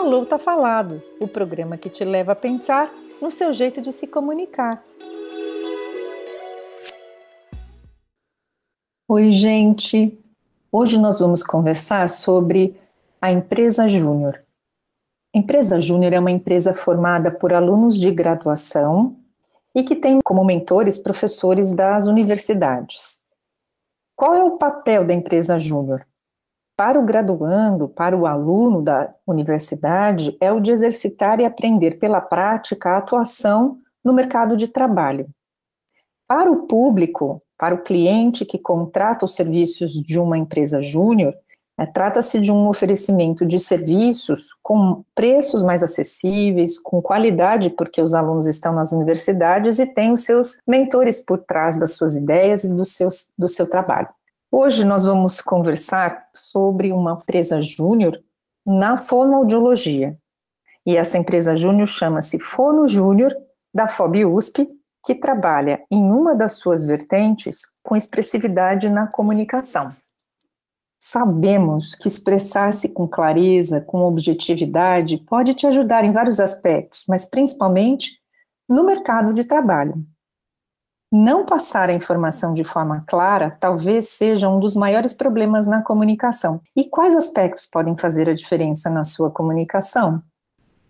Falou Tá Falado, o programa que te leva a pensar no seu jeito de se comunicar. Oi, gente! Hoje nós vamos conversar sobre a empresa Júnior. Empresa Júnior é uma empresa formada por alunos de graduação e que tem como mentores professores das universidades. Qual é o papel da empresa Júnior? Para o graduando, para o aluno da universidade, é o de exercitar e aprender pela prática a atuação no mercado de trabalho. Para o público, para o cliente que contrata os serviços de uma empresa júnior, é, trata-se de um oferecimento de serviços com preços mais acessíveis, com qualidade, porque os alunos estão nas universidades e têm os seus mentores por trás das suas ideias e do, seus, do seu trabalho. Hoje nós vamos conversar sobre uma empresa júnior na fonoaudiologia. E essa empresa júnior chama-se Fono Júnior, da FOB USP, que trabalha em uma das suas vertentes com expressividade na comunicação. Sabemos que expressar-se com clareza, com objetividade, pode te ajudar em vários aspectos, mas principalmente no mercado de trabalho. Não passar a informação de forma clara talvez seja um dos maiores problemas na comunicação. E quais aspectos podem fazer a diferença na sua comunicação?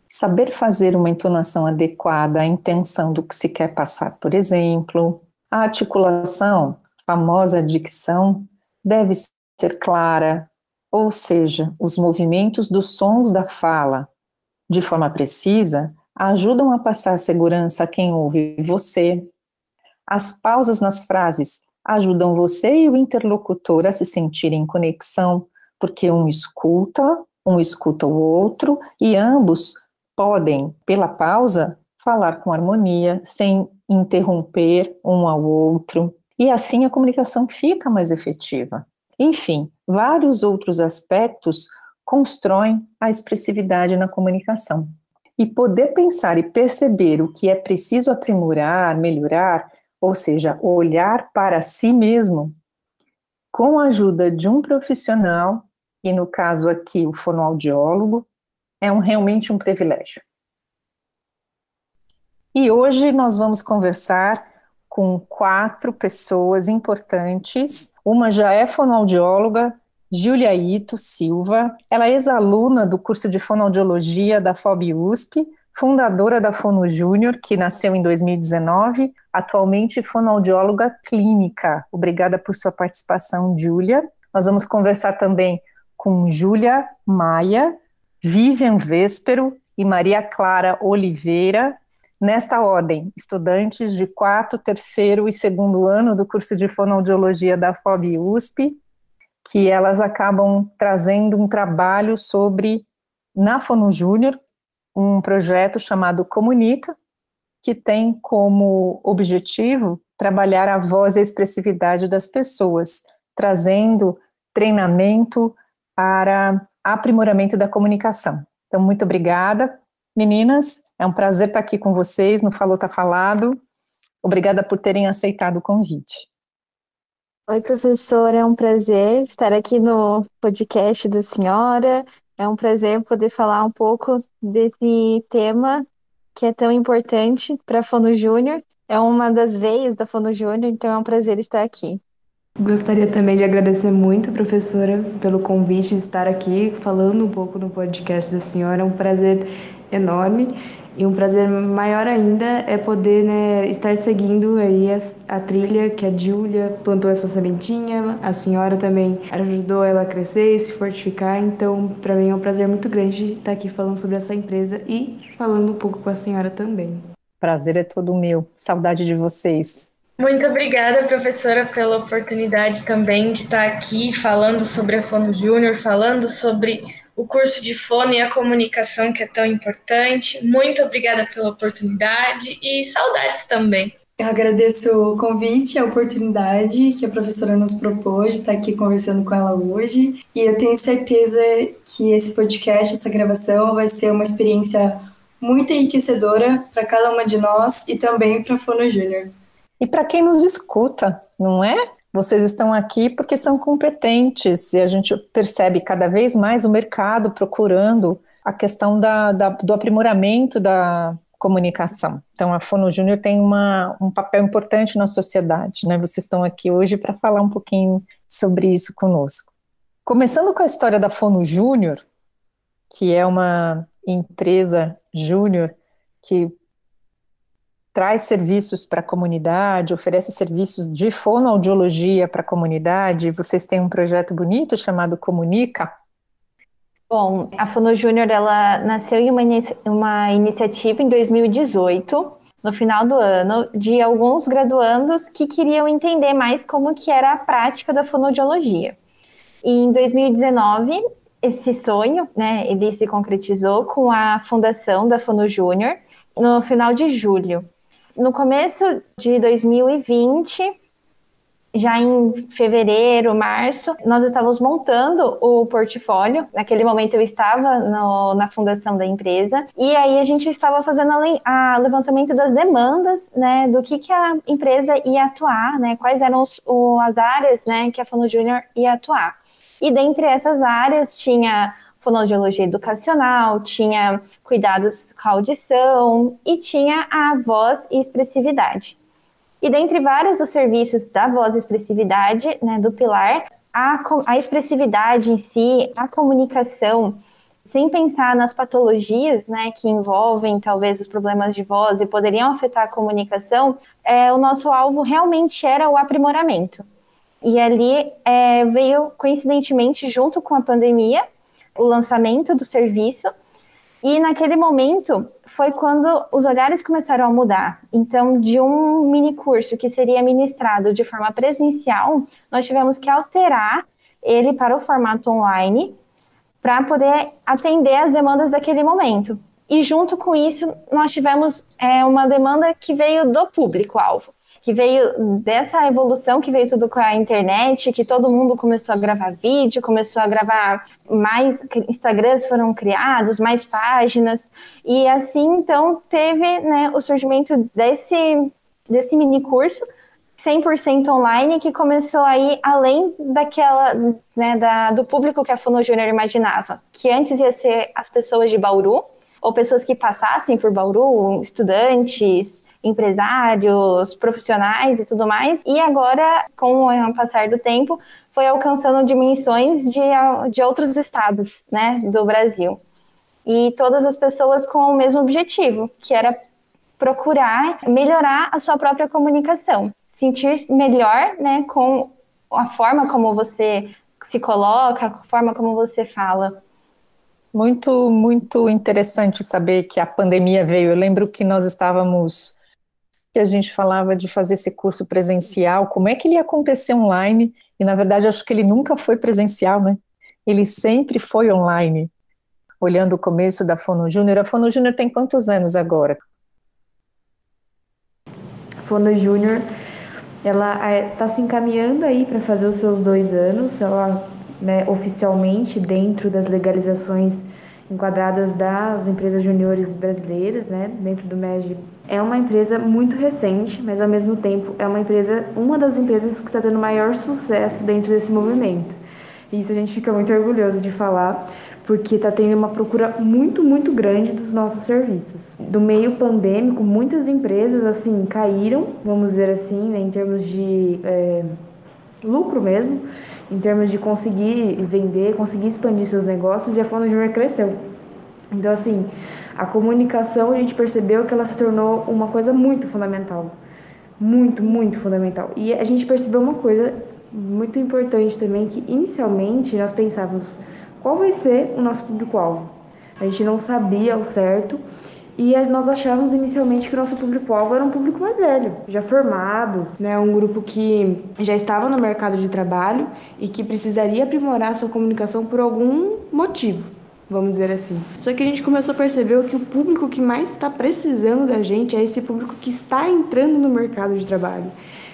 Saber fazer uma entonação adequada à intenção do que se quer passar, por exemplo. A articulação, famosa dicção, deve ser clara, ou seja, os movimentos dos sons da fala, de forma precisa, ajudam a passar segurança a quem ouve você, as pausas nas frases ajudam você e o interlocutor a se sentirem em conexão, porque um escuta, um escuta o outro e ambos podem, pela pausa, falar com harmonia, sem interromper um ao outro, e assim a comunicação fica mais efetiva. Enfim, vários outros aspectos constroem a expressividade na comunicação. E poder pensar e perceber o que é preciso aprimorar, melhorar, ou seja, olhar para si mesmo com a ajuda de um profissional, e no caso aqui o fonoaudiólogo, é um, realmente um privilégio. E hoje nós vamos conversar com quatro pessoas importantes. Uma já é fonoaudióloga, Júlia Ito Silva. Ela é ex-aluna do curso de fonoaudiologia da FOB USP, fundadora da Fono Júnior, que nasceu em 2019, atualmente fonoaudióloga clínica. Obrigada por sua participação, Júlia. Nós vamos conversar também com Júlia Maia, Vivian Véspero e Maria Clara Oliveira, nesta ordem, estudantes de quarto, terceiro e segundo ano do curso de fonoaudiologia da FOB USP, que elas acabam trazendo um trabalho sobre, na Fono Júnior, um projeto chamado Comunica, que tem como objetivo trabalhar a voz e a expressividade das pessoas, trazendo treinamento para aprimoramento da comunicação. Então, muito obrigada, meninas. É um prazer estar aqui com vocês no Falou Tá Falado. Obrigada por terem aceitado o convite. Oi, professora, é um prazer estar aqui no podcast da senhora. É um prazer poder falar um pouco desse tema que é tão importante para a Fono Júnior. É uma das veias da Fono Júnior, então é um prazer estar aqui. Gostaria também de agradecer muito, professora, pelo convite de estar aqui falando um pouco no podcast da senhora. É um prazer enorme e um prazer maior ainda é poder né, estar seguindo aí a, a trilha que a Júlia plantou essa sementinha, a senhora também ajudou ela a crescer e se fortificar. Então, para mim é um prazer muito grande estar aqui falando sobre essa empresa e falando um pouco com a senhora também. Prazer é todo meu. Saudade de vocês. Muito obrigada, professora, pela oportunidade também de estar aqui falando sobre a Fono Júnior, falando sobre o curso de fono e a comunicação que é tão importante. Muito obrigada pela oportunidade e saudades também. Eu agradeço o convite, a oportunidade que a professora nos propôs de estar aqui conversando com ela hoje. E eu tenho certeza que esse podcast, essa gravação, vai ser uma experiência muito enriquecedora para cada uma de nós e também para a Fono Júnior. E para quem nos escuta, não é? Vocês estão aqui porque são competentes e a gente percebe cada vez mais o mercado procurando a questão da, da, do aprimoramento da comunicação. Então, a Fono Júnior tem uma, um papel importante na sociedade, né? Vocês estão aqui hoje para falar um pouquinho sobre isso conosco. Começando com a história da Fono Júnior, que é uma empresa júnior que traz serviços para a comunidade, oferece serviços de fonoaudiologia para a comunidade. Vocês têm um projeto bonito chamado Comunica, Bom, a Fono Júnior ela nasceu em uma, uma iniciativa em 2018, no final do ano, de alguns graduandos que queriam entender mais como que era a prática da fonoaudiologia. E em 2019, esse sonho, né, ele se concretizou com a fundação da Fono Júnior no final de julho. No começo de 2020, já em fevereiro, março, nós estávamos montando o portfólio. Naquele momento eu estava no, na fundação da empresa e aí a gente estava fazendo o levantamento das demandas, né, do que, que a empresa ia atuar, né, quais eram os, o, as áreas, né, que a Fono Júnior ia atuar. E dentre essas áreas tinha fonoaudiologia educacional, tinha cuidados com a audição e tinha a voz e expressividade. E dentre vários dos serviços da voz e expressividade, né, do pilar, a, a expressividade em si, a comunicação, sem pensar nas patologias né, que envolvem talvez os problemas de voz e poderiam afetar a comunicação, é, o nosso alvo realmente era o aprimoramento. E ali é, veio, coincidentemente, junto com a pandemia, o lançamento do serviço, e naquele momento foi quando os olhares começaram a mudar. Então, de um mini curso que seria ministrado de forma presencial, nós tivemos que alterar ele para o formato online para poder atender as demandas daquele momento. E junto com isso, nós tivemos é, uma demanda que veio do público-alvo que veio dessa evolução que veio tudo com a internet, que todo mundo começou a gravar vídeo, começou a gravar mais Instagrams foram criados, mais páginas, e assim então teve né, o surgimento desse, desse mini curso 100% online que começou aí além daquela, né, da, do público que a Fono Júnior imaginava, que antes ia ser as pessoas de Bauru, ou pessoas que passassem por Bauru, estudantes, empresários, profissionais e tudo mais. E agora, com o passar do tempo, foi alcançando dimensões de, de outros estados né, do Brasil. E todas as pessoas com o mesmo objetivo, que era procurar melhorar a sua própria comunicação, sentir melhor né, com a forma como você se coloca, a forma como você fala. Muito, muito interessante saber que a pandemia veio. Eu lembro que nós estávamos que a gente falava de fazer esse curso presencial, como é que ele ia acontecer online? E na verdade acho que ele nunca foi presencial, né? Ele sempre foi online. Olhando o começo da Fono Júnior, a Fono Júnior tem quantos anos agora? Fono Júnior, ela está é, se encaminhando aí para fazer os seus dois anos, ela né, oficialmente dentro das legalizações enquadradas das empresas juniores brasileiras, né, dentro do MEG é uma empresa muito recente, mas ao mesmo tempo é uma empresa, uma das empresas que está tendo maior sucesso dentro desse movimento. E isso a gente fica muito orgulhoso de falar, porque está tendo uma procura muito, muito grande dos nossos serviços. Do meio pandêmico, muitas empresas assim caíram, vamos dizer assim, né, em termos de é, lucro mesmo, em termos de conseguir vender, conseguir expandir seus negócios, e a Fono Junior cresceu. Então, assim, a comunicação, a gente percebeu que ela se tornou uma coisa muito fundamental. Muito, muito fundamental. E a gente percebeu uma coisa muito importante também, que inicialmente nós pensávamos qual vai ser o nosso público-alvo. A gente não sabia ao certo e nós achávamos inicialmente que o nosso público-alvo era um público mais velho, já formado, né, um grupo que já estava no mercado de trabalho e que precisaria aprimorar sua comunicação por algum motivo vamos dizer assim. Só que a gente começou a perceber que o público que mais está precisando da gente é esse público que está entrando no mercado de trabalho.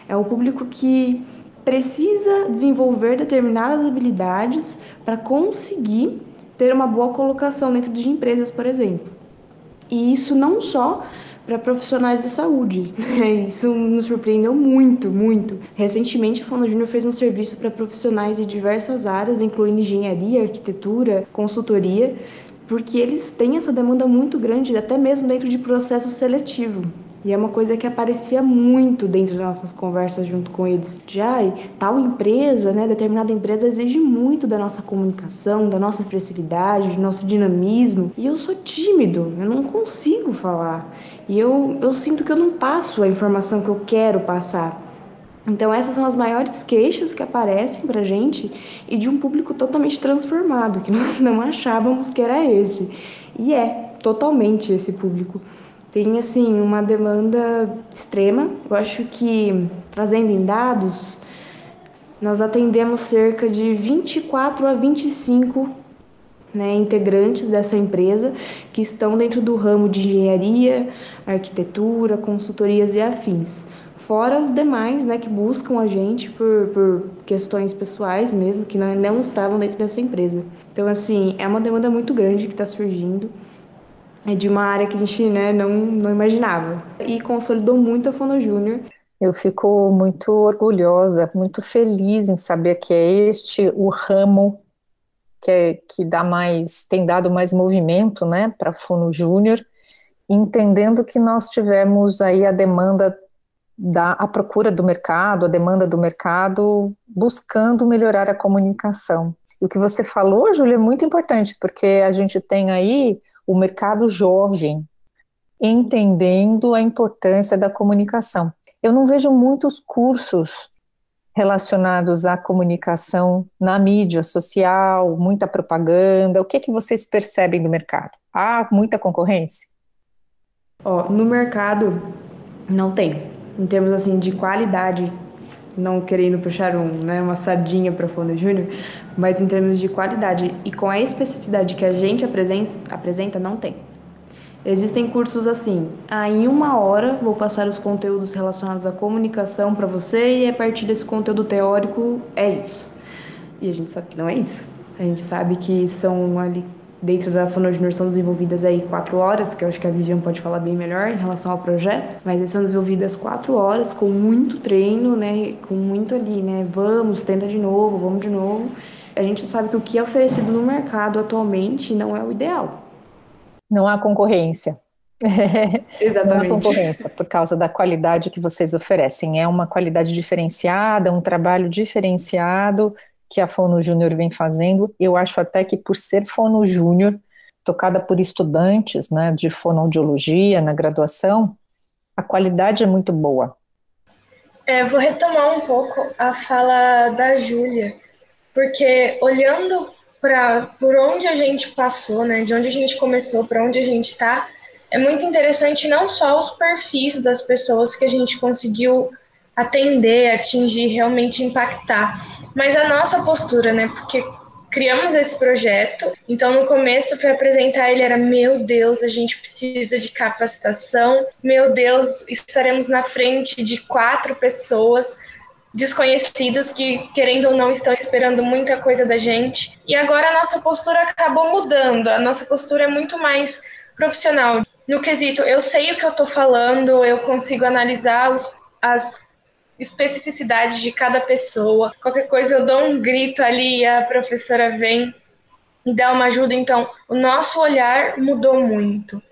É o público que precisa desenvolver determinadas habilidades para conseguir ter uma boa colocação dentro de empresas, por exemplo. E isso não só para profissionais de saúde. Isso nos surpreendeu muito, muito. Recentemente, a Fono Júnior fez um serviço para profissionais de diversas áreas, incluindo engenharia, arquitetura, consultoria, porque eles têm essa demanda muito grande, até mesmo dentro de processo seletivo. E é uma coisa que aparecia muito dentro das nossas conversas junto com eles. Já tal empresa, né, determinada empresa exige muito da nossa comunicação, da nossa expressividade, do nosso dinamismo. E eu sou tímido, eu não consigo falar. E eu, eu sinto que eu não passo a informação que eu quero passar. Então essas são as maiores queixas que aparecem pra gente e de um público totalmente transformado, que nós não achávamos que era esse. E é totalmente esse público tem assim uma demanda extrema. Eu acho que trazendo em dados, nós atendemos cerca de 24 a 25 né, integrantes dessa empresa que estão dentro do ramo de engenharia, arquitetura, consultorias e afins. Fora os demais né, que buscam a gente por, por questões pessoais mesmo, que não, não estavam dentro dessa empresa. Então, assim, é uma demanda muito grande que está surgindo é de uma área que a gente né, não, não imaginava. E consolidou muito a Fono Júnior. Eu fico muito orgulhosa, muito feliz em saber que é este o ramo que, é, que dá mais, tem dado mais movimento né, para a Fono Júnior, entendendo que nós tivemos aí a demanda da a procura do mercado, a demanda do mercado, buscando melhorar a comunicação. E o que você falou, Júlia, é muito importante, porque a gente tem aí o mercado jovem, entendendo a importância da comunicação. Eu não vejo muitos cursos relacionados à comunicação na mídia social, muita propaganda. O que, que vocês percebem do mercado? Há muita concorrência? Ó, no mercado não tem. Em termos assim de qualidade, não querendo puxar um, né, uma sardinha para Fono Júnior, mas em termos de qualidade e com a especificidade que a gente apresenta, não tem. Existem cursos assim, ah, em uma hora vou passar os conteúdos relacionados à comunicação para você e a partir desse conteúdo teórico é isso. E a gente sabe que não é isso. A gente sabe que são ali dentro da Fono Junior são desenvolvidas aí quatro horas, que eu acho que a Vivian pode falar bem melhor em relação ao projeto, mas são desenvolvidas quatro horas com muito treino, né, com muito ali, né, vamos, tenta de novo, vamos de novo. A gente sabe que o que é oferecido no mercado atualmente não é o ideal. Não há concorrência. Exatamente. Não há concorrência por causa da qualidade que vocês oferecem. É uma qualidade diferenciada, um trabalho diferenciado que a Fono Júnior vem fazendo. Eu acho até que por ser Fono Júnior, tocada por estudantes né, de fonoaudiologia na graduação, a qualidade é muito boa. É, vou retomar um pouco a fala da Júlia, porque olhando para por onde a gente passou, né, de onde a gente começou, para onde a gente está, é muito interessante não só os perfis das pessoas que a gente conseguiu atender, atingir, realmente impactar. Mas a nossa postura, né? Porque criamos esse projeto, então no começo para apresentar ele era meu Deus, a gente precisa de capacitação. Meu Deus, estaremos na frente de quatro pessoas desconhecidas que, querendo ou não, estão esperando muita coisa da gente. E agora a nossa postura acabou mudando. A nossa postura é muito mais profissional. No quesito, eu sei o que eu estou falando, eu consigo analisar os, as especificidade de cada pessoa. Qualquer coisa eu dou um grito ali e a professora vem e dá uma ajuda. Então, o nosso olhar mudou muito.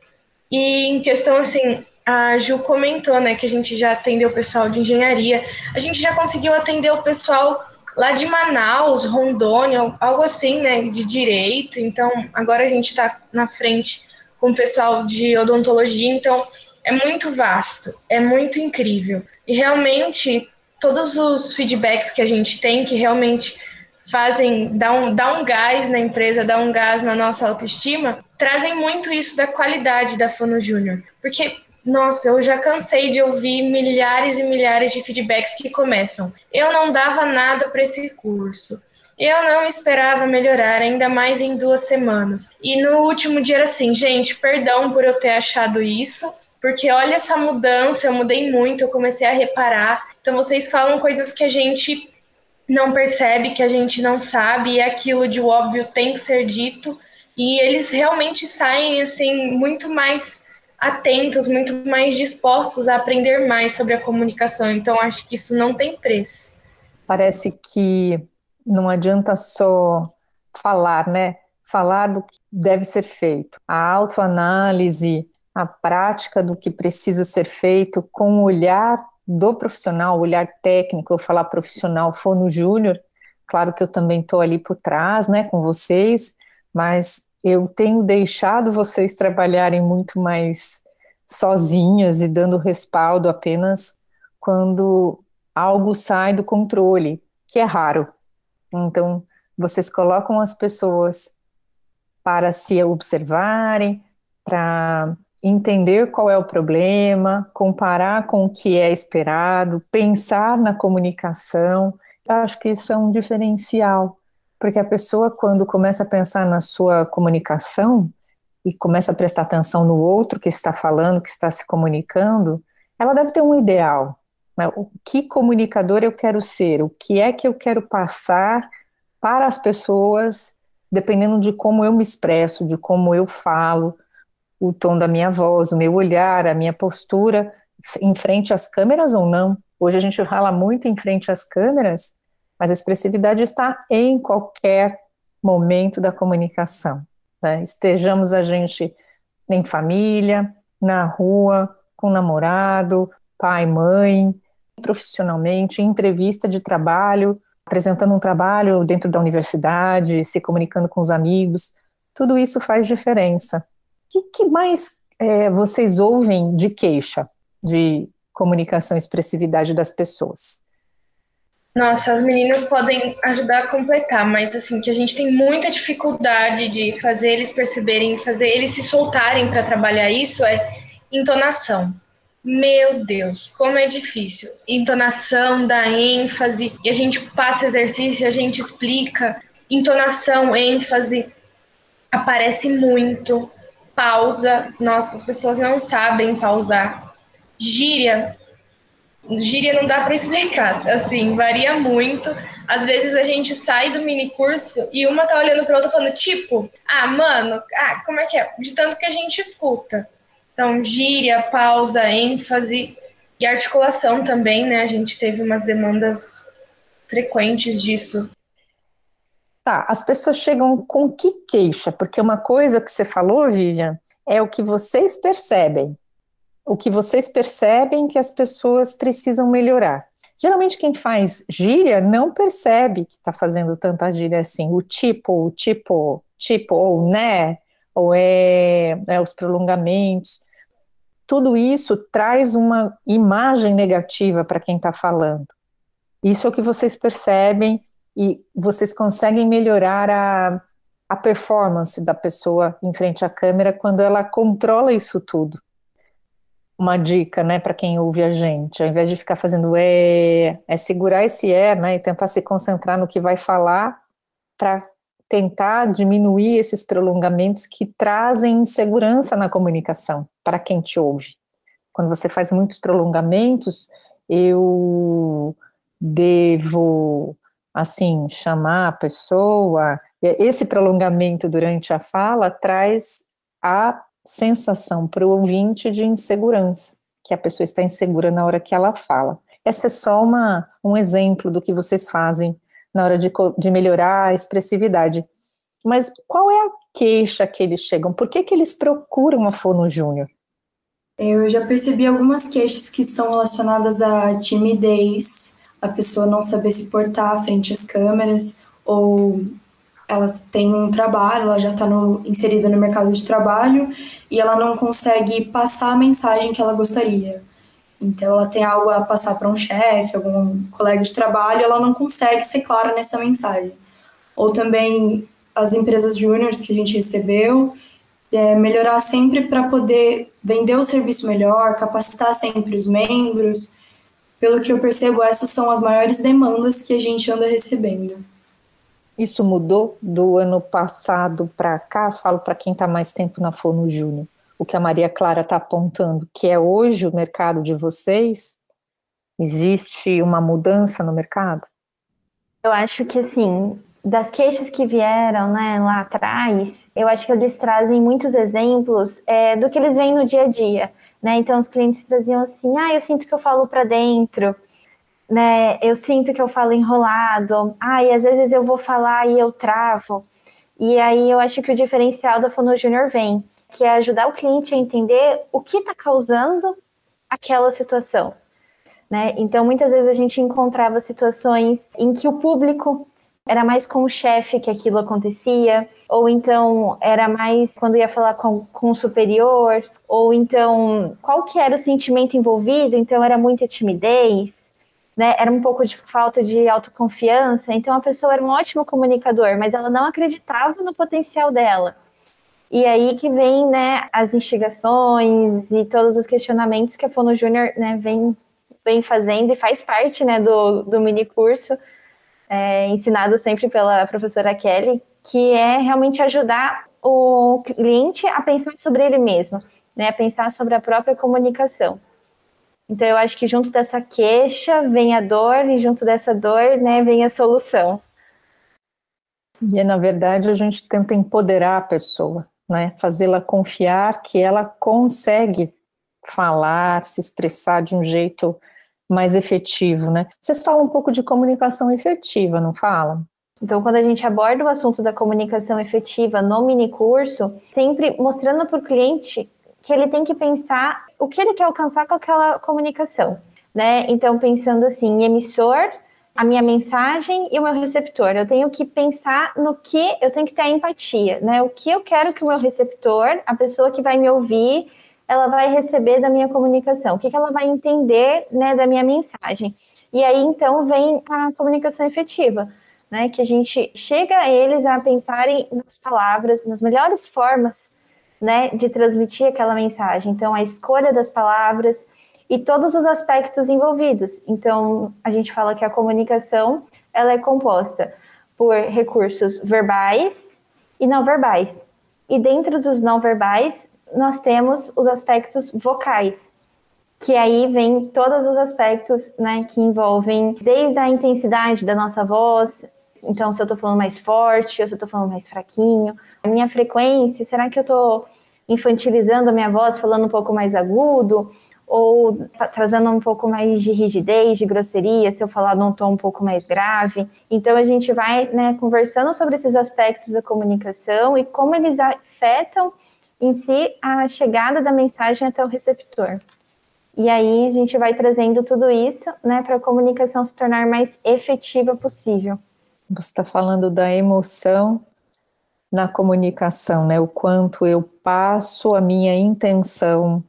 E em questão assim, a Ju comentou, né, que a gente já atendeu o pessoal de engenharia, a gente já conseguiu atender o pessoal lá de Manaus, Rondônia, algo assim, né, de direito. Então, agora a gente está na frente com o pessoal de odontologia. Então, é muito vasto, é muito incrível. E realmente, todos os feedbacks que a gente tem, que realmente fazem, dá um, dá um gás na empresa, dá um gás na nossa autoestima, trazem muito isso da qualidade da Fono Júnior. Porque, nossa, eu já cansei de ouvir milhares e milhares de feedbacks que começam. Eu não dava nada para esse curso. Eu não esperava melhorar, ainda mais em duas semanas. E no último dia era assim, gente, perdão por eu ter achado isso, porque olha essa mudança, eu mudei muito, eu comecei a reparar. Então vocês falam coisas que a gente não percebe, que a gente não sabe, e aquilo de óbvio tem que ser dito. E eles realmente saem assim muito mais atentos, muito mais dispostos a aprender mais sobre a comunicação. Então acho que isso não tem preço. Parece que não adianta só falar, né? falar do que deve ser feito. A autoanálise, a prática do que precisa ser feito com o olhar do profissional, o olhar técnico, eu falar profissional fono júnior, claro que eu também estou ali por trás, né, com vocês, mas eu tenho deixado vocês trabalharem muito mais sozinhas e dando respaldo apenas quando algo sai do controle, que é raro. Então, vocês colocam as pessoas para se observarem, para entender qual é o problema, comparar com o que é esperado, pensar na comunicação. Eu acho que isso é um diferencial, porque a pessoa, quando começa a pensar na sua comunicação e começa a prestar atenção no outro que está falando, que está se comunicando, ela deve ter um ideal. Né? O que comunicador eu quero ser? O que é que eu quero passar para as pessoas, dependendo de como eu me expresso, de como eu falo, o tom da minha voz, o meu olhar, a minha postura em frente às câmeras ou não. Hoje a gente fala muito em frente às câmeras, mas a expressividade está em qualquer momento da comunicação. Né? Estejamos a gente em família, na rua, com namorado, pai, mãe, profissionalmente, em entrevista de trabalho, apresentando um trabalho dentro da universidade, se comunicando com os amigos, tudo isso faz diferença que, que mais é, vocês ouvem de queixa de comunicação e expressividade das pessoas? Nossa, as meninas podem ajudar a completar, mas assim, que a gente tem muita dificuldade de fazer eles perceberem, fazer eles se soltarem para trabalhar isso é entonação. Meu Deus, como é difícil. Entonação, dá ênfase, e a gente passa exercício, a gente explica. Entonação, ênfase, aparece muito pausa. Nossa, as pessoas não sabem pausar. Gíria. Gíria não dá para explicar, assim, varia muito. Às vezes a gente sai do mini curso e uma tá olhando para outra falando, tipo, ah, mano, ah, como é que é? De tanto que a gente escuta. Então, gíria, pausa, ênfase e articulação também, né? A gente teve umas demandas frequentes disso. Tá, as pessoas chegam com que queixa? Porque uma coisa que você falou, Vivian, é o que vocês percebem. O que vocês percebem que as pessoas precisam melhorar. Geralmente quem faz gíria não percebe que está fazendo tanta gíria assim. O tipo, o tipo, tipo, ou né, ou é, é os prolongamentos. Tudo isso traz uma imagem negativa para quem está falando. Isso é o que vocês percebem e vocês conseguem melhorar a, a performance da pessoa em frente à câmera quando ela controla isso tudo. Uma dica, né, para quem ouve a gente, ao invés de ficar fazendo é, é segurar esse é, né, e tentar se concentrar no que vai falar para tentar diminuir esses prolongamentos que trazem insegurança na comunicação para quem te ouve. Quando você faz muitos prolongamentos, eu devo assim, chamar a pessoa, esse prolongamento durante a fala traz a sensação para o ouvinte de insegurança, que a pessoa está insegura na hora que ela fala. Essa é só uma, um exemplo do que vocês fazem na hora de, de melhorar a expressividade. Mas qual é a queixa que eles chegam? Por que, que eles procuram a Fono Júnior? Eu já percebi algumas queixas que são relacionadas à timidez, a pessoa não saber se portar frente às câmeras, ou ela tem um trabalho, ela já está inserida no mercado de trabalho e ela não consegue passar a mensagem que ela gostaria. Então, ela tem algo a passar para um chefe, algum colega de trabalho, ela não consegue ser clara nessa mensagem. Ou também as empresas júniores que a gente recebeu, é, melhorar sempre para poder vender o serviço melhor, capacitar sempre os membros, pelo que eu percebo, essas são as maiores demandas que a gente anda recebendo. Isso mudou do ano passado para cá? Falo para quem está mais tempo na Fono Júnior. O que a Maria Clara está apontando, que é hoje o mercado de vocês, existe uma mudança no mercado? Eu acho que assim, das queixas que vieram né, lá atrás, eu acho que eles trazem muitos exemplos é, do que eles veem no dia a dia né? Então os clientes traziam assim: "Ah, eu sinto que eu falo para dentro", né? Eu sinto que eu falo enrolado. Ah, e às vezes eu vou falar e eu travo. E aí eu acho que o diferencial da Fono Júnior vem, que é ajudar o cliente a entender o que está causando aquela situação. Né? Então, muitas vezes a gente encontrava situações em que o público era mais com o chefe que aquilo acontecia, ou então era mais quando ia falar com, com o superior, ou então qual que era o sentimento envolvido, então era muita timidez, né? Era um pouco de falta de autoconfiança, então a pessoa era um ótimo comunicador, mas ela não acreditava no potencial dela. E aí que vem, né, as instigações e todos os questionamentos que a Fono Júnior, né, vem, vem fazendo e faz parte, né, do, do mini curso, é, ensinado sempre pela professora Kelly, que é realmente ajudar o cliente a pensar sobre ele mesmo, né, a pensar sobre a própria comunicação. Então eu acho que junto dessa queixa vem a dor e junto dessa dor, né, vem a solução. E na verdade a gente tenta empoderar a pessoa, né, fazê-la confiar que ela consegue falar, se expressar de um jeito mais efetivo, né? Vocês falam um pouco de comunicação efetiva, não falam? Então, quando a gente aborda o assunto da comunicação efetiva no mini curso, sempre mostrando para o cliente que ele tem que pensar o que ele quer alcançar com aquela comunicação, né? Então, pensando assim, emissor, a minha mensagem e o meu receptor. Eu tenho que pensar no que eu tenho que ter empatia, né? O que eu quero que o meu receptor, a pessoa que vai me ouvir, ela vai receber da minha comunicação, o que, que ela vai entender, né, da minha mensagem. E aí, então, vem a comunicação efetiva, né? Que a gente chega a eles a pensarem nas palavras, nas melhores formas né, de transmitir aquela mensagem. Então, a escolha das palavras e todos os aspectos envolvidos. Então, a gente fala que a comunicação ela é composta por recursos verbais e não verbais. E dentro dos não verbais, nós temos os aspectos vocais, que aí vem todos os aspectos né, que envolvem desde a intensidade da nossa voz, então, se eu tô falando mais forte, ou se eu tô falando mais fraquinho, a minha frequência, será que eu tô infantilizando a minha voz, falando um pouco mais agudo? Ou trazendo um pouco mais de rigidez, de grosseria, se eu falar num tom um pouco mais grave. Então, a gente vai né, conversando sobre esses aspectos da comunicação e como eles afetam em si a chegada da mensagem até o receptor. E aí a gente vai trazendo tudo isso né, para a comunicação se tornar mais efetiva possível. Você está falando da emoção na comunicação, né? O quanto eu passo a minha intenção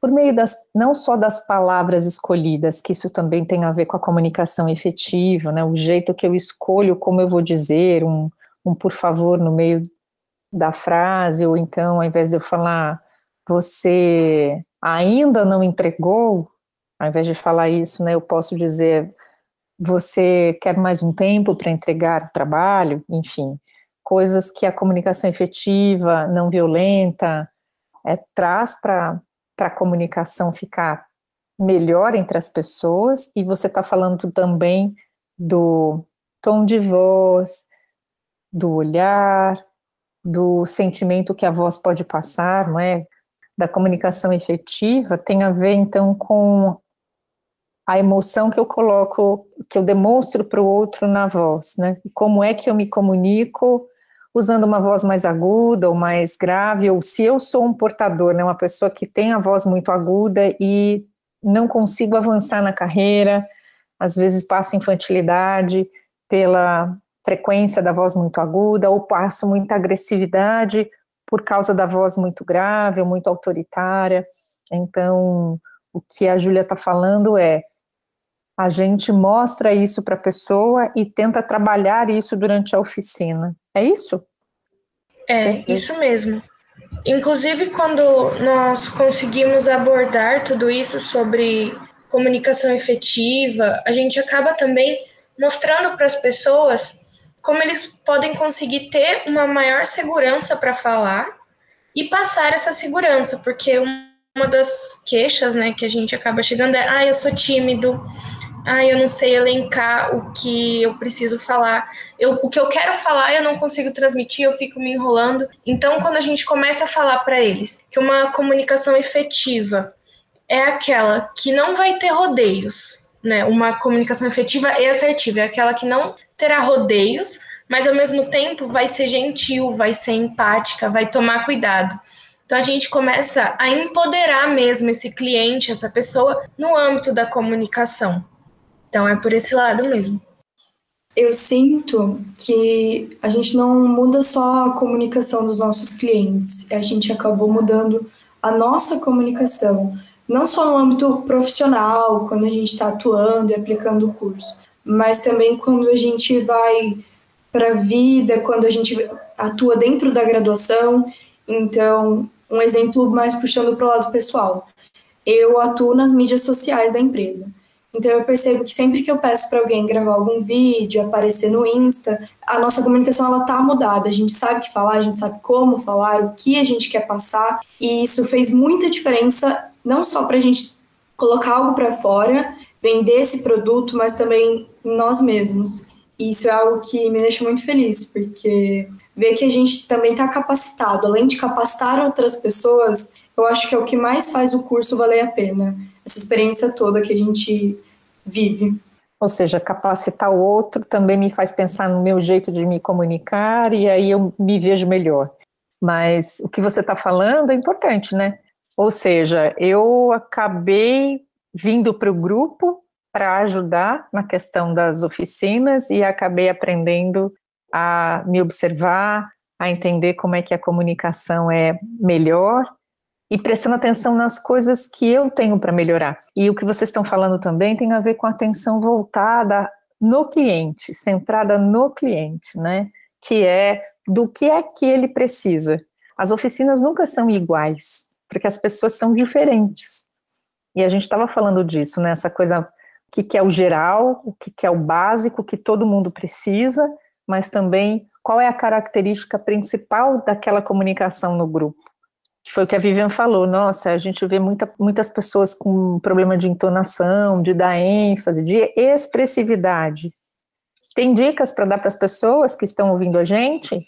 por meio das não só das palavras escolhidas, que isso também tem a ver com a comunicação efetiva, né? O jeito que eu escolho como eu vou dizer um, um por favor no meio da frase, ou então, ao invés de eu falar você ainda não entregou, ao invés de falar isso, né, eu posso dizer você quer mais um tempo para entregar o trabalho, enfim, coisas que a comunicação efetiva, não violenta, é, traz para a comunicação ficar melhor entre as pessoas, e você está falando também do tom de voz, do olhar, do sentimento que a voz pode passar, não é? Da comunicação efetiva, tem a ver então com a emoção que eu coloco, que eu demonstro para o outro na voz, né? Como é que eu me comunico usando uma voz mais aguda ou mais grave, ou se eu sou um portador, né, uma pessoa que tem a voz muito aguda e não consigo avançar na carreira, às vezes passo infantilidade pela frequência da voz muito aguda, ou passo muita agressividade por causa da voz muito grave ou muito autoritária. Então, o que a Júlia está falando é a gente mostra isso para a pessoa e tenta trabalhar isso durante a oficina. É isso? É, Perfeito. isso mesmo. Inclusive, quando nós conseguimos abordar tudo isso sobre comunicação efetiva, a gente acaba também mostrando para as pessoas como eles podem conseguir ter uma maior segurança para falar e passar essa segurança, porque uma das queixas, né, que a gente acaba chegando é, ah, eu sou tímido, ah, eu não sei elencar o que eu preciso falar. Eu, o que eu quero falar eu não consigo transmitir, eu fico me enrolando. Então, quando a gente começa a falar para eles que uma comunicação efetiva é aquela que não vai ter rodeios, né? Uma comunicação efetiva e assertiva é aquela que não terá rodeios, mas ao mesmo tempo vai ser gentil, vai ser empática, vai tomar cuidado. Então a gente começa a empoderar mesmo esse cliente, essa pessoa, no âmbito da comunicação. Então é por esse lado mesmo. Eu sinto que a gente não muda só a comunicação dos nossos clientes, a gente acabou mudando a nossa comunicação, não só no âmbito profissional, quando a gente está atuando e aplicando o curso, mas também quando a gente vai para a vida, quando a gente atua dentro da graduação. Então, um exemplo mais puxando para o lado pessoal. Eu atuo nas mídias sociais da empresa. Então eu percebo que sempre que eu peço para alguém gravar algum vídeo, aparecer no Insta, a nossa comunicação ela tá mudada. A gente sabe o que falar, a gente sabe como falar, o que a gente quer passar, e isso fez muita diferença não só para a gente colocar algo para fora, vender esse produto, mas também nós mesmos. E isso é algo que me deixa muito feliz, porque ver que a gente também está capacitado, além de capacitar outras pessoas, eu acho que é o que mais faz o curso valer a pena. Essa experiência toda que a gente vive. Ou seja, capacitar o outro também me faz pensar no meu jeito de me comunicar e aí eu me vejo melhor. Mas o que você está falando é importante, né? Ou seja, eu acabei vindo para o grupo para ajudar na questão das oficinas e acabei aprendendo a me observar, a entender como é que a comunicação é melhor e prestando atenção nas coisas que eu tenho para melhorar. E o que vocês estão falando também tem a ver com a atenção voltada no cliente, centrada no cliente, né? Que é do que é que ele precisa. As oficinas nunca são iguais, porque as pessoas são diferentes. E a gente estava falando disso, né? Essa coisa que, que é o geral, o que, que é o básico, que todo mundo precisa, mas também qual é a característica principal daquela comunicação no grupo. Que foi o que a Vivian falou, nossa, a gente vê muita, muitas pessoas com problema de entonação, de dar ênfase, de expressividade. Tem dicas para dar para as pessoas que estão ouvindo a gente?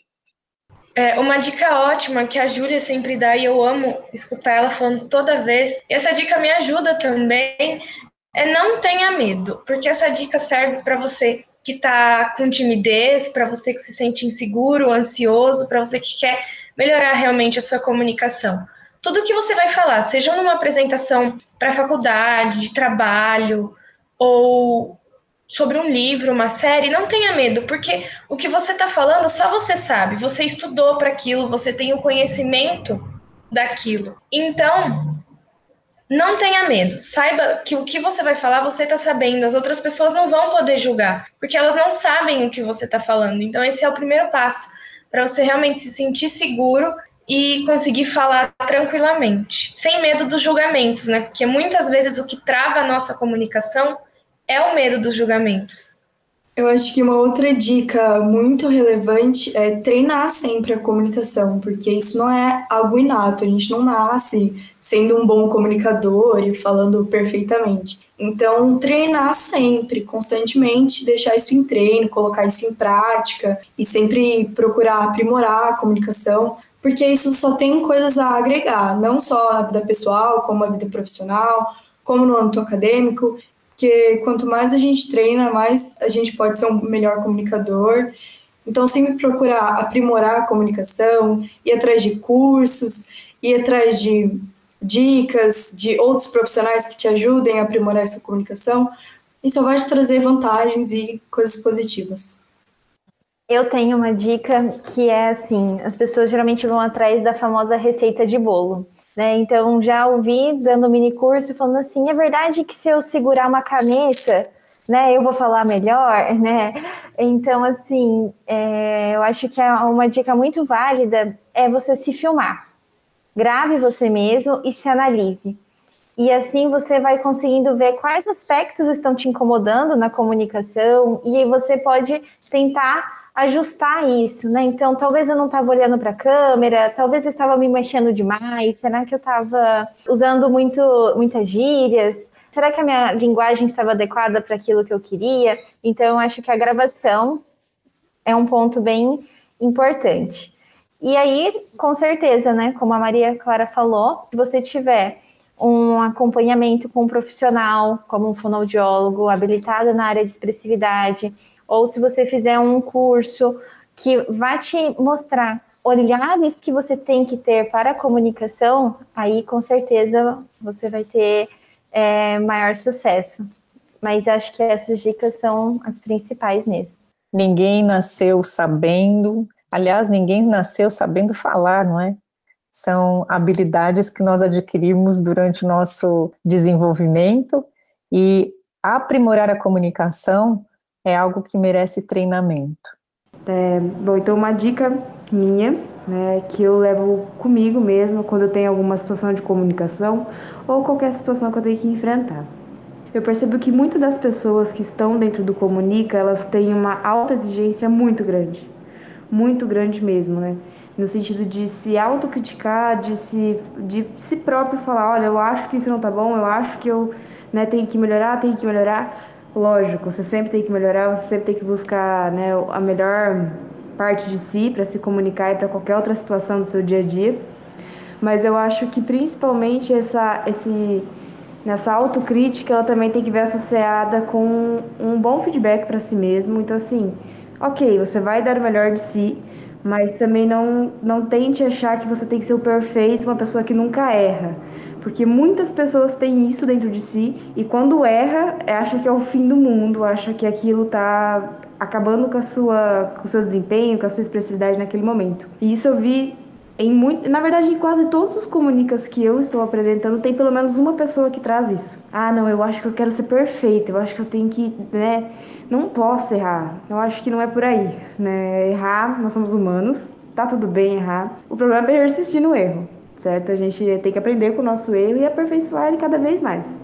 É, uma dica ótima que a Júlia sempre dá e eu amo escutar ela falando toda vez. E essa dica me ajuda também é não tenha medo, porque essa dica serve para você que está com timidez, para você que se sente inseguro, ansioso, para você que quer melhorar realmente a sua comunicação. Tudo que você vai falar, seja numa apresentação para faculdade, de trabalho, ou sobre um livro, uma série, não tenha medo, porque o que você está falando só você sabe, você estudou para aquilo, você tem o conhecimento daquilo. Então, não tenha medo. Saiba que o que você vai falar, você está sabendo. As outras pessoas não vão poder julgar, porque elas não sabem o que você está falando. Então, esse é o primeiro passo para você realmente se sentir seguro e conseguir falar tranquilamente, sem medo dos julgamentos, né? Porque muitas vezes o que trava a nossa comunicação é o medo dos julgamentos. Eu acho que uma outra dica muito relevante é treinar sempre a comunicação, porque isso não é algo inato, a gente não nasce sendo um bom comunicador e falando perfeitamente. Então, treinar sempre, constantemente, deixar isso em treino, colocar isso em prática e sempre procurar aprimorar a comunicação, porque isso só tem coisas a agregar, não só na vida pessoal, como na vida profissional, como no âmbito acadêmico porque quanto mais a gente treina, mais a gente pode ser um melhor comunicador. Então, sempre procurar aprimorar a comunicação, ir atrás de cursos, ir atrás de dicas de outros profissionais que te ajudem a aprimorar essa comunicação. Isso vai te trazer vantagens e coisas positivas. Eu tenho uma dica que é assim: as pessoas geralmente vão atrás da famosa receita de bolo. Né? Então, já ouvi dando mini curso falando assim: é verdade que se eu segurar uma caneta, né, eu vou falar melhor, né? Então, assim, é, eu acho que é uma dica muito válida é você se filmar. Grave você mesmo e se analise. E assim você vai conseguindo ver quais aspectos estão te incomodando na comunicação e você pode tentar ajustar isso, né? Então, talvez eu não estava olhando para a câmera, talvez eu estava me mexendo demais, será que eu estava usando muito, muitas gírias? Será que a minha linguagem estava adequada para aquilo que eu queria? Então, eu acho que a gravação é um ponto bem importante. E aí, com certeza, né? Como a Maria Clara falou, se você tiver um acompanhamento com um profissional, como um fonoaudiólogo habilitado na área de expressividade, ou se você fizer um curso que vai te mostrar olhares que você tem que ter para a comunicação, aí com certeza você vai ter é, maior sucesso. Mas acho que essas dicas são as principais mesmo. Ninguém nasceu sabendo, aliás, ninguém nasceu sabendo falar, não é? São habilidades que nós adquirimos durante o nosso desenvolvimento e aprimorar a comunicação é algo que merece treinamento. É, bom, então uma dica minha, né, que eu levo comigo mesmo quando eu tenho alguma situação de comunicação ou qualquer situação que eu tenho que enfrentar. Eu percebo que muitas das pessoas que estão dentro do comunica, elas têm uma alta exigência muito grande, muito grande mesmo, né? No sentido de se autocriticar, de se de si próprio falar, olha, eu acho que isso não tá bom, eu acho que eu, né, tenho que melhorar, tenho que melhorar. Lógico, você sempre tem que melhorar, você sempre tem que buscar, né, a melhor parte de si para se comunicar e para qualquer outra situação do seu dia a dia. Mas eu acho que principalmente essa, esse, nessa autocrítica ela também tem que ver associada com um bom feedback para si mesmo. Então, assim, ok, você vai dar o melhor de si, mas também não, não tente achar que você tem que ser o perfeito, uma pessoa que nunca erra. Porque muitas pessoas têm isso dentro de si e quando erra, acha que é o fim do mundo, acha que aquilo tá acabando com a sua com o seu desempenho, com a sua expressividade naquele momento. E isso eu vi em muito, na verdade, em quase todos os comunicas que eu estou apresentando, tem pelo menos uma pessoa que traz isso. Ah, não, eu acho que eu quero ser perfeita, eu acho que eu tenho que, né, não posso errar. Eu acho que não é por aí, né? Errar, nós somos humanos, tá tudo bem errar. O problema é persistir no erro, certo? A gente tem que aprender com o nosso erro e aperfeiçoar ele cada vez mais.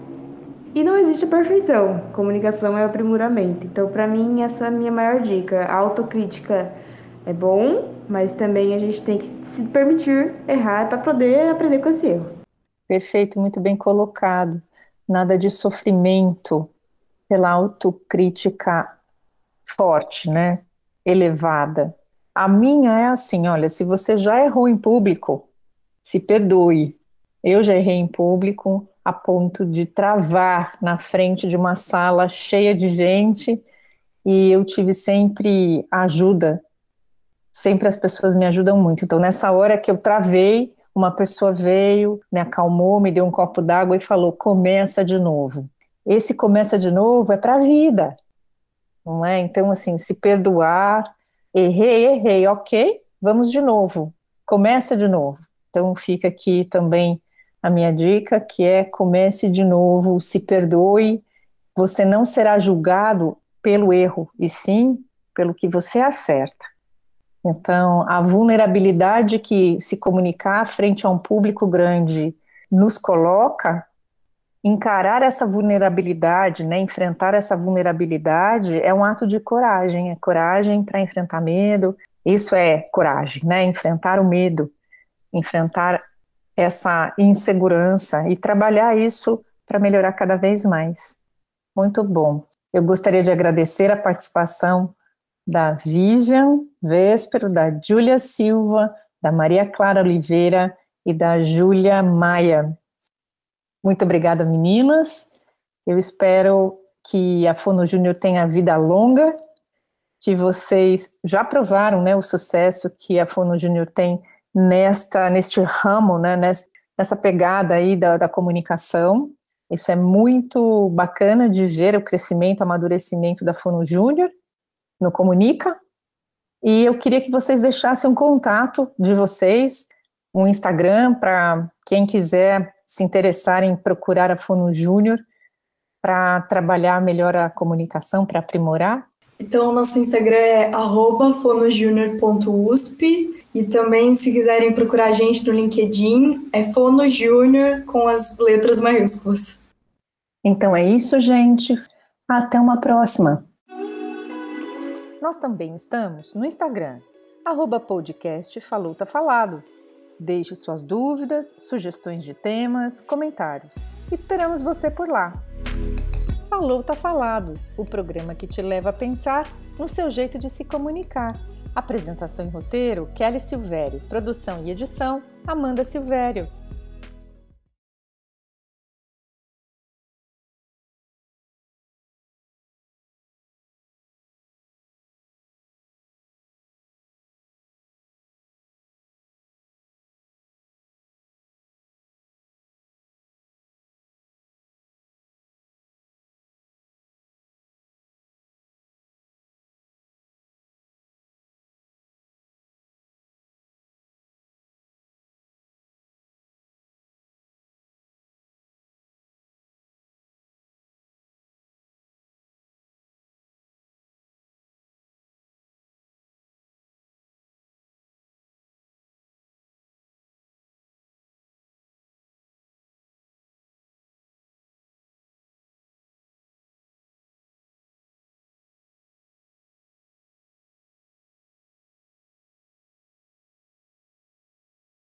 E não existe perfeição, comunicação é aprimoramento. Então, para mim, essa é a minha maior dica. A autocrítica é bom, mas também a gente tem que se permitir errar para poder aprender com esse erro. Perfeito, muito bem colocado. Nada de sofrimento pela autocrítica forte, né? Elevada. A minha é assim, olha, se você já errou em público, se perdoe. Eu já errei em público, a ponto de travar na frente de uma sala cheia de gente e eu tive sempre ajuda, sempre as pessoas me ajudam muito. Então, nessa hora que eu travei, uma pessoa veio, me acalmou, me deu um copo d'água e falou: começa de novo. Esse começa de novo é para a vida, não é? Então, assim, se perdoar, errei, errei, ok, vamos de novo, começa de novo. Então, fica aqui também a minha dica, que é comece de novo, se perdoe, você não será julgado pelo erro, e sim pelo que você acerta. Então, a vulnerabilidade que se comunicar frente a um público grande nos coloca, encarar essa vulnerabilidade, né, enfrentar essa vulnerabilidade é um ato de coragem, é coragem para enfrentar medo, isso é coragem, né, enfrentar o medo, enfrentar essa insegurança e trabalhar isso para melhorar cada vez mais. Muito bom. Eu gostaria de agradecer a participação da Vivian Véspero, da Júlia Silva, da Maria Clara Oliveira e da Júlia Maia. Muito obrigada, meninas. Eu espero que a Fono Júnior tenha vida longa, que vocês já provaram né, o sucesso que a Fono Júnior tem nesta, neste ramo, né, nessa pegada aí da, da comunicação. Isso é muito bacana de ver o crescimento, o amadurecimento da Fono Júnior no Comunica. E eu queria que vocês deixassem um contato de vocês, um Instagram, para quem quiser se interessar em procurar a Fono Júnior para trabalhar melhor a comunicação, para aprimorar. Então, o nosso Instagram é fonojunior.usp e também, se quiserem procurar a gente no LinkedIn, é Fono Júnior com as letras maiúsculas. Então é isso, gente. Até uma próxima. Nós também estamos no Instagram, arroba podcast Falou Tá Falado. Deixe suas dúvidas, sugestões de temas, comentários. Esperamos você por lá. Falou Tá Falado, o programa que te leva a pensar no seu jeito de se comunicar Apresentação e roteiro: Kelly Silvério. Produção e edição: Amanda Silvério.